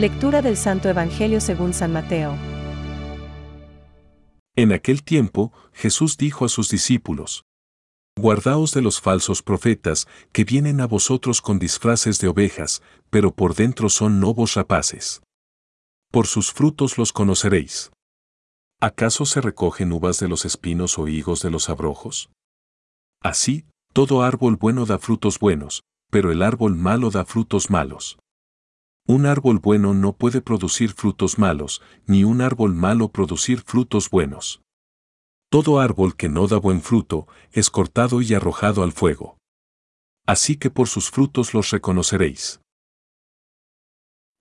Lectura del Santo Evangelio según San Mateo. En aquel tiempo, Jesús dijo a sus discípulos, Guardaos de los falsos profetas, que vienen a vosotros con disfraces de ovejas, pero por dentro son lobos rapaces. Por sus frutos los conoceréis. ¿Acaso se recogen uvas de los espinos o higos de los abrojos? Así, todo árbol bueno da frutos buenos, pero el árbol malo da frutos malos. Un árbol bueno no puede producir frutos malos, ni un árbol malo producir frutos buenos. Todo árbol que no da buen fruto es cortado y arrojado al fuego. Así que por sus frutos los reconoceréis.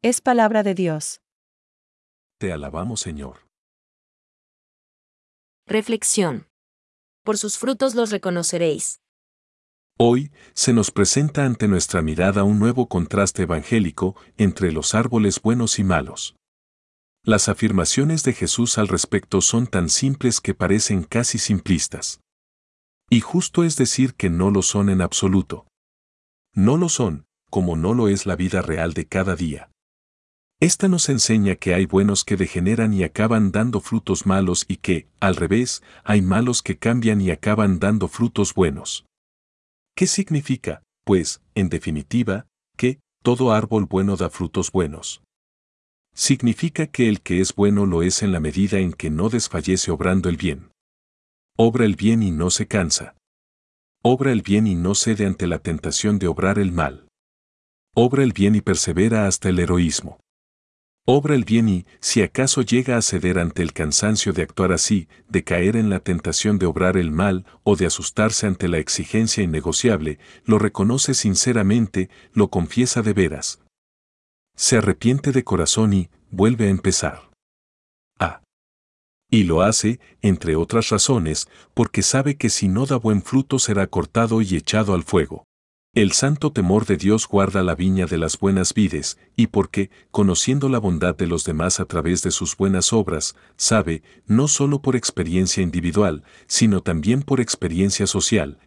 Es palabra de Dios. Te alabamos, Señor. Reflexión. Por sus frutos los reconoceréis. Hoy se nos presenta ante nuestra mirada un nuevo contraste evangélico entre los árboles buenos y malos. Las afirmaciones de Jesús al respecto son tan simples que parecen casi simplistas. Y justo es decir que no lo son en absoluto. No lo son, como no lo es la vida real de cada día. Esta nos enseña que hay buenos que degeneran y acaban dando frutos malos y que, al revés, hay malos que cambian y acaban dando frutos buenos. ¿Qué significa, pues, en definitiva, que todo árbol bueno da frutos buenos? Significa que el que es bueno lo es en la medida en que no desfallece obrando el bien. Obra el bien y no se cansa. Obra el bien y no cede ante la tentación de obrar el mal. Obra el bien y persevera hasta el heroísmo. Obra el bien y, si acaso llega a ceder ante el cansancio de actuar así, de caer en la tentación de obrar el mal o de asustarse ante la exigencia innegociable, lo reconoce sinceramente, lo confiesa de veras. Se arrepiente de corazón y vuelve a empezar. A. Y lo hace, entre otras razones, porque sabe que si no da buen fruto será cortado y echado al fuego. El santo temor de Dios guarda la viña de las buenas vides, y porque, conociendo la bondad de los demás a través de sus buenas obras, sabe, no solo por experiencia individual, sino también por experiencia social,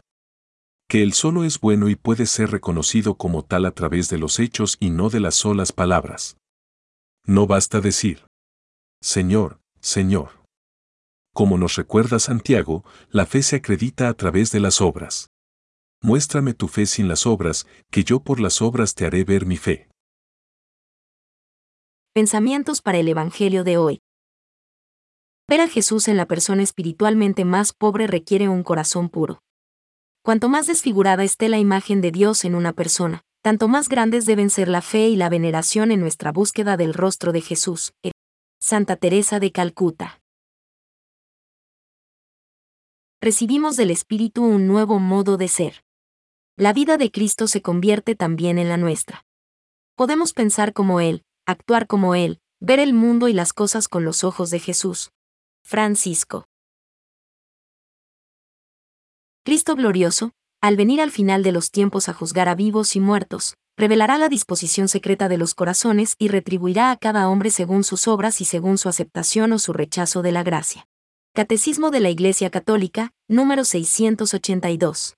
que él solo es bueno y puede ser reconocido como tal a través de los hechos y no de las solas palabras. No basta decir, Señor, Señor. Como nos recuerda Santiago, la fe se acredita a través de las obras. Muéstrame tu fe sin las obras, que yo por las obras te haré ver mi fe. Pensamientos para el Evangelio de hoy. Ver a Jesús en la persona espiritualmente más pobre requiere un corazón puro. Cuanto más desfigurada esté la imagen de Dios en una persona, tanto más grandes deben ser la fe y la veneración en nuestra búsqueda del rostro de Jesús. Santa Teresa de Calcuta. Recibimos del Espíritu un nuevo modo de ser la vida de Cristo se convierte también en la nuestra. Podemos pensar como Él, actuar como Él, ver el mundo y las cosas con los ojos de Jesús. Francisco. Cristo glorioso, al venir al final de los tiempos a juzgar a vivos y muertos, revelará la disposición secreta de los corazones y retribuirá a cada hombre según sus obras y según su aceptación o su rechazo de la gracia. Catecismo de la Iglesia Católica, número 682.